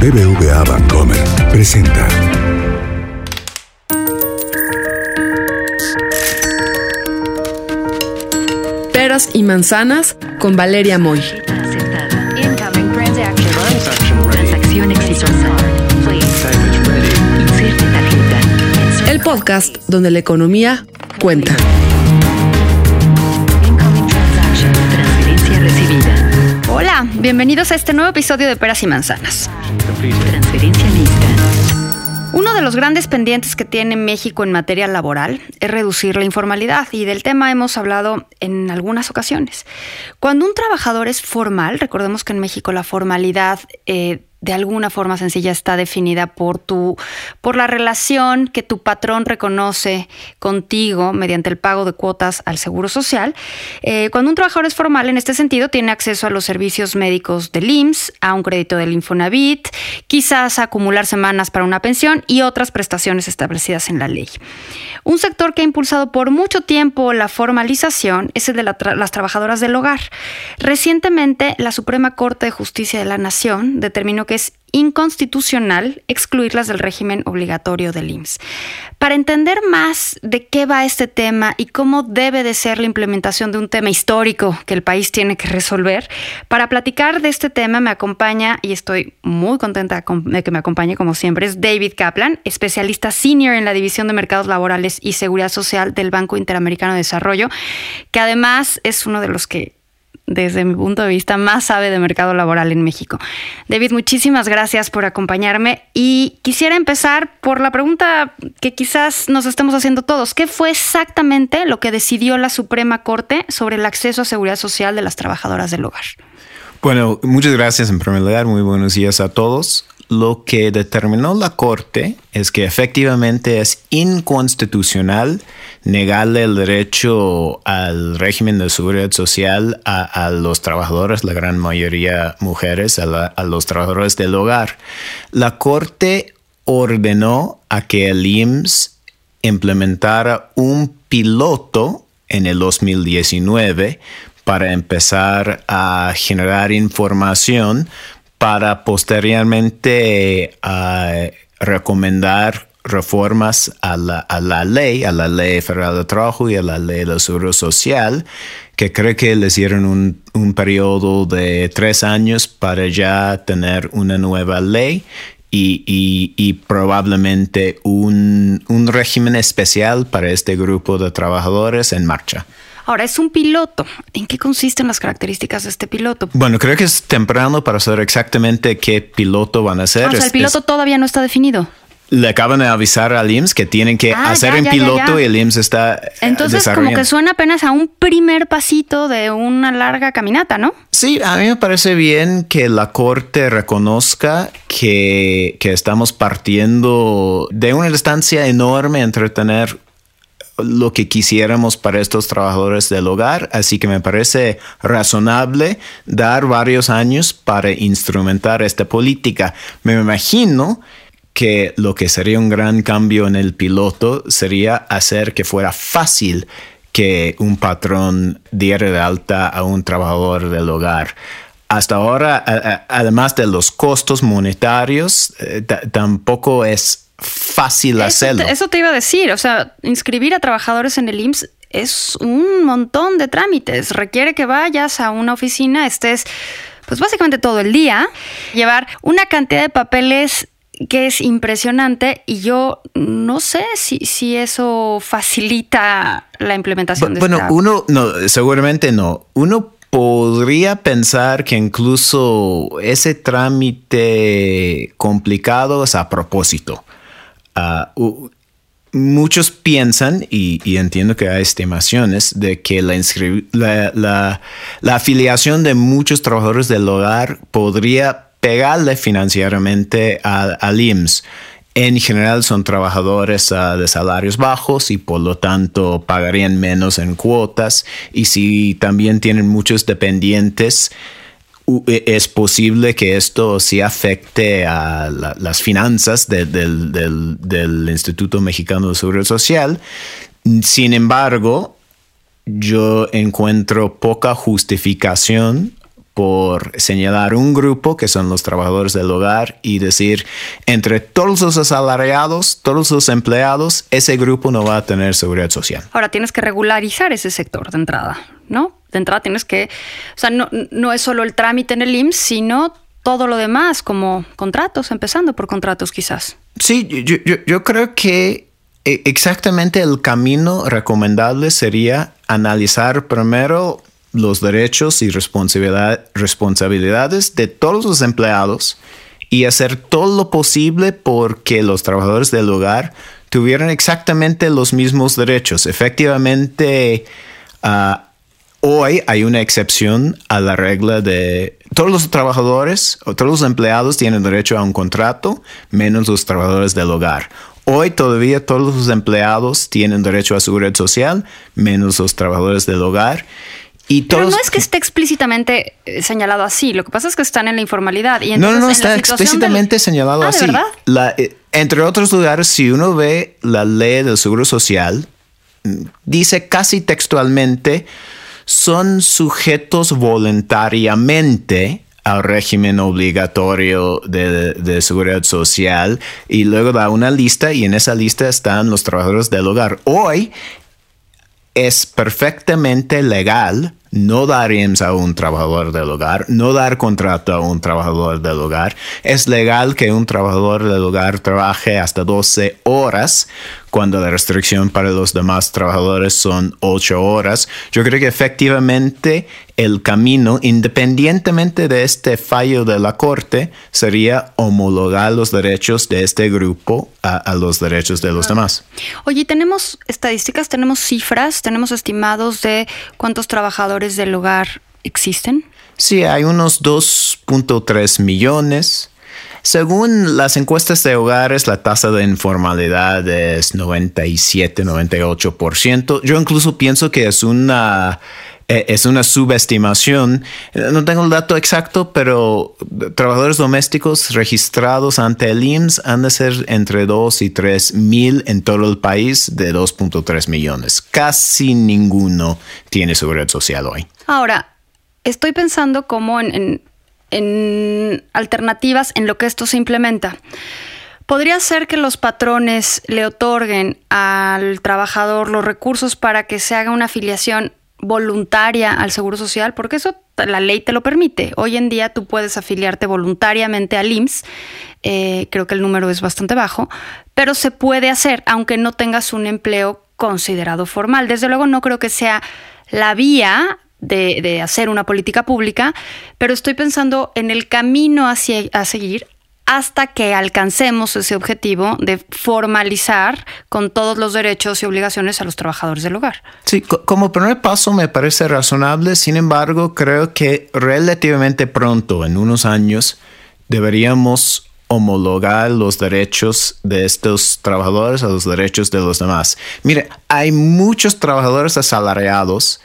BBVA Bancomer presenta. Peras y manzanas con Valeria Moy. Transacción exitosa. El podcast donde la economía cuenta. Bienvenidos a este nuevo episodio de Peras y Manzanas. Transferencia lista. Uno de los grandes pendientes que tiene México en materia laboral es reducir la informalidad y del tema hemos hablado en algunas ocasiones. Cuando un trabajador es formal, recordemos que en México la formalidad eh, de alguna forma sencilla está definida por tu por la relación que tu patrón reconoce contigo mediante el pago de cuotas al seguro social. Eh, cuando un trabajador es formal en este sentido tiene acceso a los servicios médicos del IMSS, a un crédito del Infonavit, quizás a acumular semanas para una pensión y otras prestaciones establecidas en la ley. Un sector que ha impulsado por mucho tiempo la formalización es el de las trabajadoras del hogar. Recientemente, la Suprema Corte de Justicia de la Nación determinó que inconstitucional excluirlas del régimen obligatorio del IMSS. Para entender más de qué va este tema y cómo debe de ser la implementación de un tema histórico que el país tiene que resolver, para platicar de este tema me acompaña, y estoy muy contenta con- de que me acompañe como siempre, es David Kaplan, especialista senior en la División de Mercados Laborales y Seguridad Social del Banco Interamericano de Desarrollo, que además es uno de los que desde mi punto de vista, más sabe de mercado laboral en México. David, muchísimas gracias por acompañarme y quisiera empezar por la pregunta que quizás nos estemos haciendo todos. ¿Qué fue exactamente lo que decidió la Suprema Corte sobre el acceso a seguridad social de las trabajadoras del hogar? Bueno, muchas gracias en primer lugar. Muy buenos días a todos. Lo que determinó la Corte es que efectivamente es inconstitucional negarle el derecho al régimen de seguridad social a, los trabajadores, la gran mayoría mujeres, a los trabajadores del hogar. La Corte ordenó a que el IMSS implementara un piloto en el 2019 para empezar a generar información para posteriormente eh, recomendar reformas a la, a la ley, a la ley federal de trabajo y a la ley del seguro social, que creo que les dieron un, un periodo de tres años para ya tener una nueva ley y, y- y probablemente un, un régimen especial para este grupo de trabajadores en marcha. Ahora, es un piloto. ¿En qué consisten las características de este piloto? Bueno, creo que es temprano para saber exactamente qué piloto van a hacer. Ah, o sea, el piloto es- todavía no está definido. le acaban de avisar al IMSS que tienen que Ah, hacer ya, en ya, piloto ya. y el IMSS está eh, Entonces, como que suena apenas a un primer pasito de una larga caminata, ¿no? Sí, a mí me parece bien que la Corte reconozca que, que estamos partiendo de una distancia enorme entre tener lo que quisiéramos para estos trabajadores del hogar, así que me parece razonable dar varios años para instrumentar esta política. Me imagino que lo que sería un gran cambio en el piloto sería hacer que fuera fácil que un patrón diera de alta a un trabajador del hogar. Hasta ahora, además de los costos monetarios, eh, ta- tampoco es fácil Eso hacerlo. te, eso te iba a decir, o sea, inscribir a trabajadores en el IMSS es un montón de trámites. Requiere que vayas a una oficina, estés, pues básicamente todo el día, llevar una cantidad de papeles que es impresionante y yo no sé si, si eso facilita la implementación de bueno, esta- uno, no, seguramente no. Uno podría pensar que incluso ese trámite complicado es a propósito. Ah, muchos piensan, y, entiendo que hay estimaciones, de que la, la, afiliación de muchos trabajadores del hogar podría pegarle financieramente al, al IMSS. En general son trabajadores ah, de salarios bajos y por lo tanto pagarían menos en cuotas. Y si también tienen muchos dependientes, es posible que esto sí afecte a la- las finanzas de- del, del- del Instituto Mexicano de Seguridad Social. Sin embargo, yo encuentro poca justificación por señalar un grupo que son los trabajadores del hogar y decir entre todos los asalariados, todos los empleados, ese grupo no va a tener seguridad social. Ahora tienes que regularizar ese sector de entrada, ¿no? De entrada tienes que, o sea, no, no es solo el trámite en el IMSS, sino todo lo demás, como contratos, empezando por contratos quizás. Sí, yo, yo, yo creo que eh, exactamente el camino recomendable sería analizar primero los derechos y responsabilidad, responsabilidades de todos los empleados y hacer todo lo posible porque los trabajadores del hogar tuvieran exactamente los mismos derechos. Efectivamente, uh, hoy hay una excepción a la regla de todos los trabajadores o todos los empleados tienen derecho a un contrato, menos los trabajadores del hogar. Hoy todavía todos los empleados tienen derecho a seguridad social, menos los trabajadores del hogar. Y todos, Pero no es que esté explícitamente eh, señalado así, lo que pasa es que están en la informalidad. Y no, no, no, en está explícitamente del- señalado Ah, ¿de así. verdad? La, eh, entre otros lugares, si uno ve la ley del Seguro Social, mm, dice casi textualmente, son sujetos voluntariamente al régimen obligatorio de, de seguridad social y luego da una lista y en esa lista están los trabajadores del hogar. Hoy es perfectamente legal no dar IMSS a un trabajador del hogar, no dar contrato a un trabajador del hogar. Es legal que un trabajador del hogar trabaje hasta 12 horas cuando la restricción para los demás trabajadores son 8 horas. Yo creo que efectivamente el camino, independientemente de este fallo de la Corte, sería homologar los derechos de este grupo a, a los derechos de los demás. Oye, ¿tenemos estadísticas, tenemos cifras, tenemos estimados de cuántos trabajadores del hogar existen? Sí, hay unos 2.3 millones. Según las encuestas de hogares, la tasa de informalidad es 97-98%. Yo incluso pienso que es una, eh, es una subestimación. Eh, No tengo el dato exacto, pero trabajadores domésticos registrados ante el IMSS han de ser entre 2 y 3 mil en todo el país de 2.3 millones. Casi ninguno tiene seguridad social hoy. Ahora, estoy pensando como en, en- en alternativas en lo que esto se implementa. Podría ser que los patrones le otorguen al trabajador los recursos para que se haga una afiliación voluntaria al Seguro Social, porque eso la ley te lo permite. Hoy en día tú puedes afiliarte voluntariamente al IMSS, eh, creo que el número es bastante bajo, pero se puede hacer aunque no tengas un empleo considerado formal. Desde luego no creo que sea la vía de, hacer una política pública, pero estoy pensando en el camino hacia, a seguir hasta que alcancemos ese objetivo de formalizar con todos los derechos y obligaciones a los trabajadores del hogar. Sí, co- como primer paso me parece razonable, sin embargo, creo que relativamente pronto, en unos años, deberíamos homologar los derechos de estos trabajadores a los derechos de los demás. Mire, hay muchos trabajadores asalariados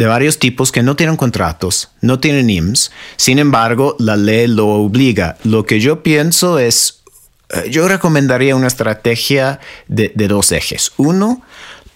de varios tipos que no tienen contratos, no tienen IMSS, sin embargo, la ley lo obliga. Lo que yo pienso es, eh, yo recomendaría una estrategia de, dos ejes. Uno,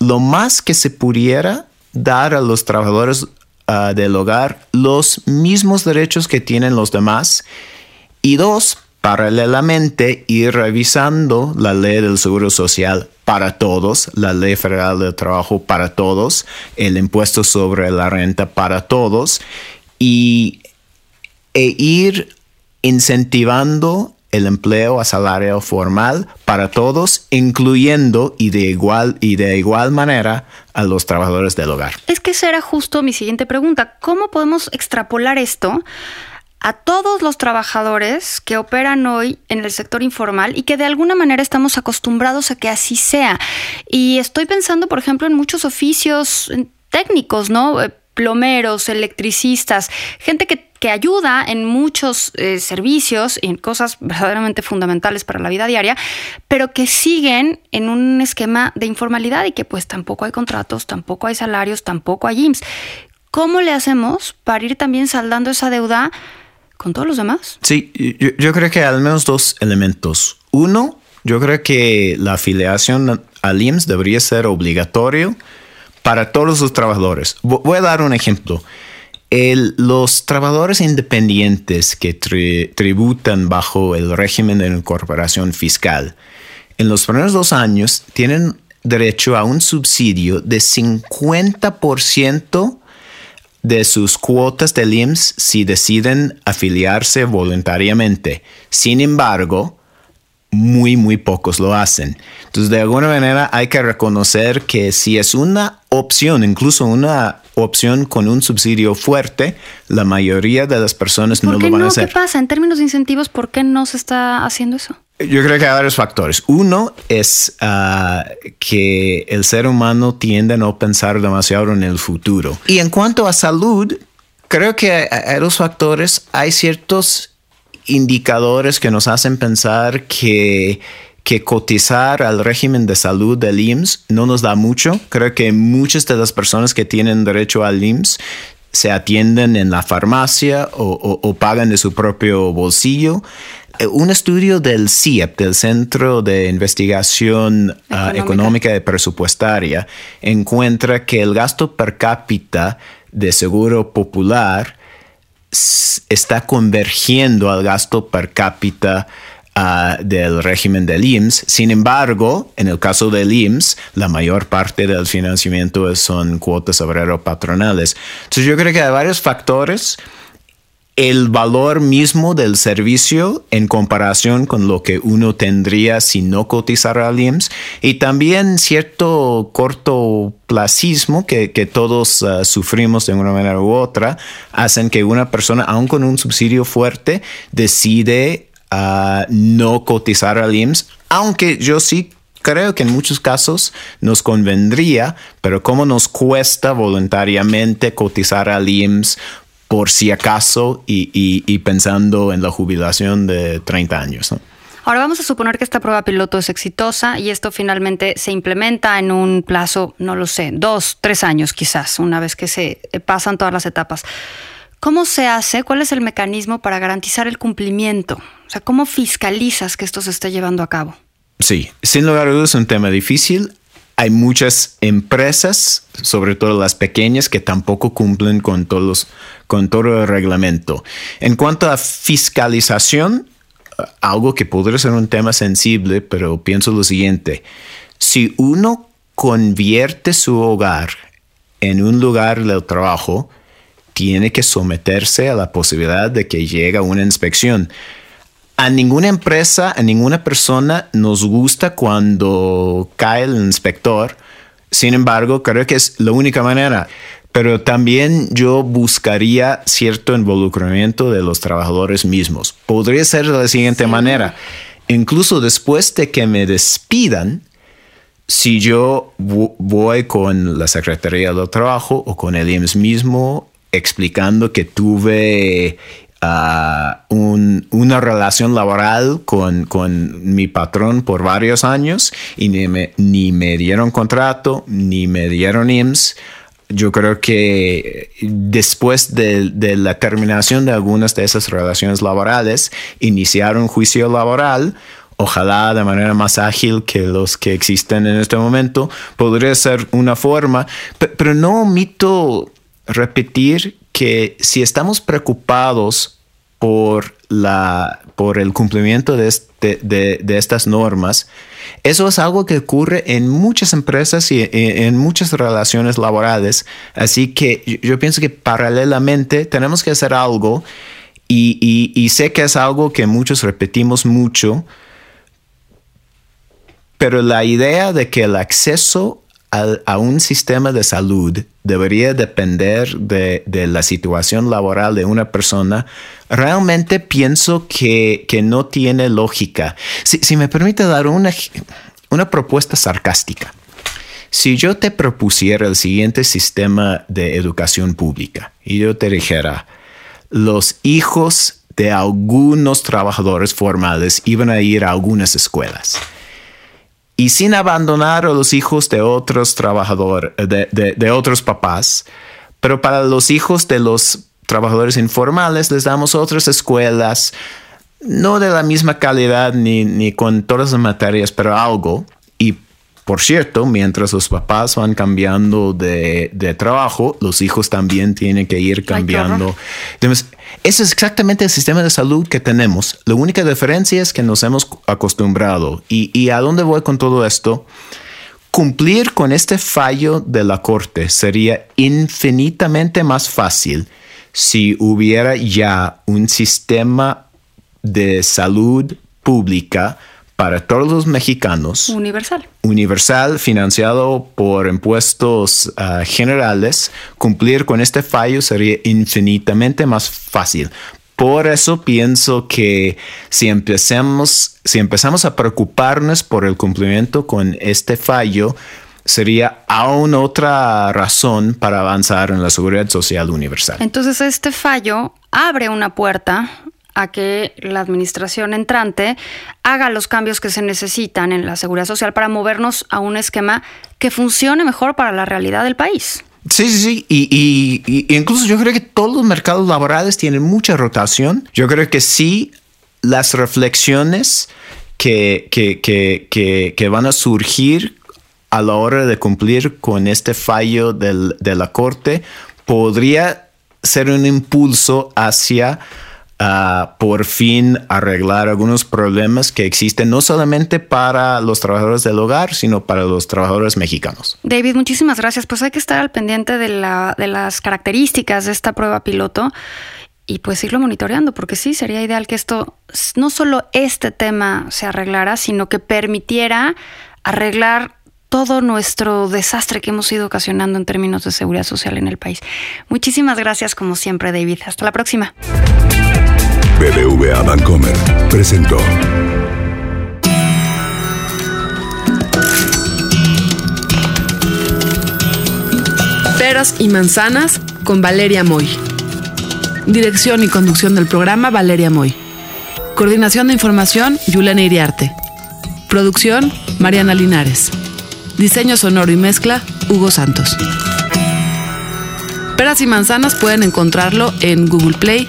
lo más que se pudiera dar a los trabajadores ah, del hogar los mismos derechos que tienen los demás. Y dos, paralelamente ir revisando la ley del Seguro Social para todos, la ley federal del trabajo para todos, el impuesto sobre la renta para todos y e ir incentivando el empleo a salario formal para todos, incluyendo y de igual y de igual manera a los trabajadores del hogar. Es que esa era justo mi siguiente pregunta. ¿Cómo podemos extrapolar esto a todos los trabajadores que operan hoy en el sector informal y que de alguna manera estamos acostumbrados a que así sea? Y estoy pensando, por ejemplo, en muchos oficios técnicos, ¿no? Eh, Plomeros, electricistas, gente que, que ayuda en muchos eh, servicios y en cosas verdaderamente fundamentales para la vida diaria, pero que siguen en un esquema de informalidad y que pues tampoco hay contratos, tampoco hay salarios, tampoco hay IMSS. ¿Cómo le hacemos para ir también saldando esa deuda con todos los demás? Sí, yo, creo que al menos dos elementos. Uno, yo creo que la afiliación al IMSS debería ser obligatorio para todos los trabajadores. Vo- Voy a dar un ejemplo. los trabajadores independientes que tri- tributan bajo el régimen de incorporación fiscal, en los primeros dos años tienen derecho a un subsidio de 50% de sus cuotas del IMSS si deciden afiliarse voluntariamente. Sin embargo, muy, muy pocos lo hacen. Entonces, de alguna manera hay que reconocer que si es una opción, incluso una opción con un subsidio fuerte, la mayoría de las personas no ¿Por lo van a no? ¿Qué hacer. pasa? En términos de incentivos, ¿por qué no se está haciendo eso? Yo creo que hay varios factores. Uno es ah, que el ser humano tiende a no pensar demasiado en el futuro. Y en cuanto a salud, creo que hay, dos factores. Hay ciertos indicadores que nos hacen pensar que, que cotizar al régimen de salud del IMSS no nos da mucho. Creo que muchas de las personas que tienen derecho al IMSS se atienden en la farmacia o, o- o pagan de su propio bolsillo. Eh, Un estudio del CIEP, del Centro de Investigación ah, Económica. Económica y Presupuestaria, encuentra que el gasto per cápita de seguro popular está convergiendo al gasto per cápita ah, del régimen del IMSS. Sin embargo, en el caso del IMSS, la mayor parte del financiamiento son cuotas obrero-patronales. Entonces yo creo que hay varios factores. El valor mismo del servicio en comparación con lo que uno tendría si no cotizara al IMSS y también cierto cortoplacismo que, que todos ah, sufrimos de una manera u otra hacen que una persona, aun con un subsidio fuerte, decide no cotizar al IMSS, aunque yo sí creo que en muchos casos nos convendría, pero cómo nos cuesta voluntariamente cotizar al IMSS por si acaso y, pensando en la jubilación de 30 años. Ahora vamos a suponer que esta prueba piloto es exitosa y esto finalmente se implementa en un plazo, no lo sé, dos, tres años quizás, una vez que se pasan todas las etapas. ¿Cómo se hace? ¿Cuál es el mecanismo para garantizar el cumplimiento? O sea, ¿cómo fiscalizas que esto se esté llevando a cabo? Sí, sin lugar a dudas es un tema difícil. Hay muchas empresas, sobre todo las pequeñas, que tampoco cumplen con, todos, con todo el reglamento. En cuanto a fiscalización, algo que podría ser un tema sensible, pero pienso lo siguiente. Si uno convierte su hogar en un lugar del trabajo, tiene que someterse a la posibilidad de que llegue una inspección. A ninguna empresa, a ninguna persona nos gusta cuando cae el inspector. Sin embargo, creo que es la única manera. Pero también yo buscaría cierto involucramiento de los trabajadores mismos. Podría ser de la siguiente manera. Incluso después de que me despidan, si yo vo- voy con la Secretaría del Trabajo o con el IMSS mismo explicando que tuve ah, un- una relación laboral con, con mi patrón por varios años y ni me, ni me dieron contrato, ni me dieron IMSS, yo creo que después de, la terminación de algunas de esas relaciones laborales, iniciar un juicio laboral, ojalá de manera más ágil que los que existen en este momento, podría ser una forma, pe- pero no omito repetir que si estamos preocupados por, la, por el cumplimiento de, este- de- de estas normas, eso es algo que ocurre en muchas empresas y en, muchas relaciones laborales. Así que yo, yo pienso que paralelamente tenemos que hacer algo y, y- y sé que es algo que muchos repetimos mucho, pero la idea de que el acceso a un sistema de salud debería depender de, de la situación laboral de una persona, realmente pienso que, que no tiene lógica. Si, si me permite dar una, una propuesta sarcástica. Si yo te propusiera el siguiente sistema de educación pública y yo te dijera, los hijos de algunos trabajadores formales iban a ir a algunas escuelas y sin abandonar a los hijos de otros trabajadores, de, de- de otros papás, pero para los hijos de los trabajadores informales les damos otras escuelas, no de la misma calidad ni, ni con todas las materias, pero algo. Y Por cierto, mientras los papás van cambiando de, de trabajo, los hijos también tienen que ir cambiando. Entonces, ese es exactamente el sistema de salud que tenemos. La única diferencia es que nos hemos acostumbrado. ¿Y, y a dónde voy con todo esto? Cumplir con este fallo de la Corte sería infinitamente más fácil si hubiera ya un sistema de salud pública para todos los mexicanos. Universal. Universal, financiado por impuestos uh, generales, cumplir con este fallo sería infinitamente más fácil. Por eso pienso que si empezamos, si empezamos a preocuparnos por el cumplimiento con este fallo, sería aún otra razón para avanzar en la seguridad social universal. Entonces este fallo abre una puerta a que la administración entrante haga los cambios que se necesitan en la seguridad social para movernos a un esquema que funcione mejor para la realidad del país. Sí, sí, sí. Y, y, y, incluso yo creo que todos los mercados laborales tienen mucha rotación. Yo creo que sí, las reflexiones que, que, que, que, van a surgir a la hora de cumplir con este fallo del, de la Corte podría ser un impulso hacia uh, por fin arreglar algunos problemas que existen no solamente para los trabajadores del hogar, sino para los trabajadores mexicanos. David, muchísimas gracias. Pues hay que estar al pendiente de, la, de las características de esta prueba piloto y pues irlo monitoreando, porque sí, sería ideal que esto, no solo este tema se arreglara, sino que permitiera arreglar todo nuestro desastre que hemos ido ocasionando en términos de seguridad social en el país. Muchísimas gracias como siempre, David. Hasta la próxima. BBVA Bancomer presentó. Peras y manzanas con Valeria Moy. Dirección y conducción del programa Valeria Moy. Coordinación de información Yulena Iriarte. Producción Mariana Linares. Diseño sonoro y mezcla, Hugo Santos. Peras y manzanas pueden encontrarlo en Google Play,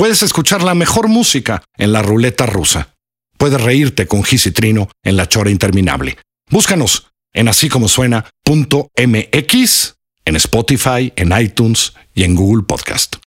Puedes escuchar la mejor música en la ruleta rusa. Puedes reírte con Gis y Trino en la chora interminable. Búscanos en así como suena.mx, en Spotify, en iTunes y en Google Podcast.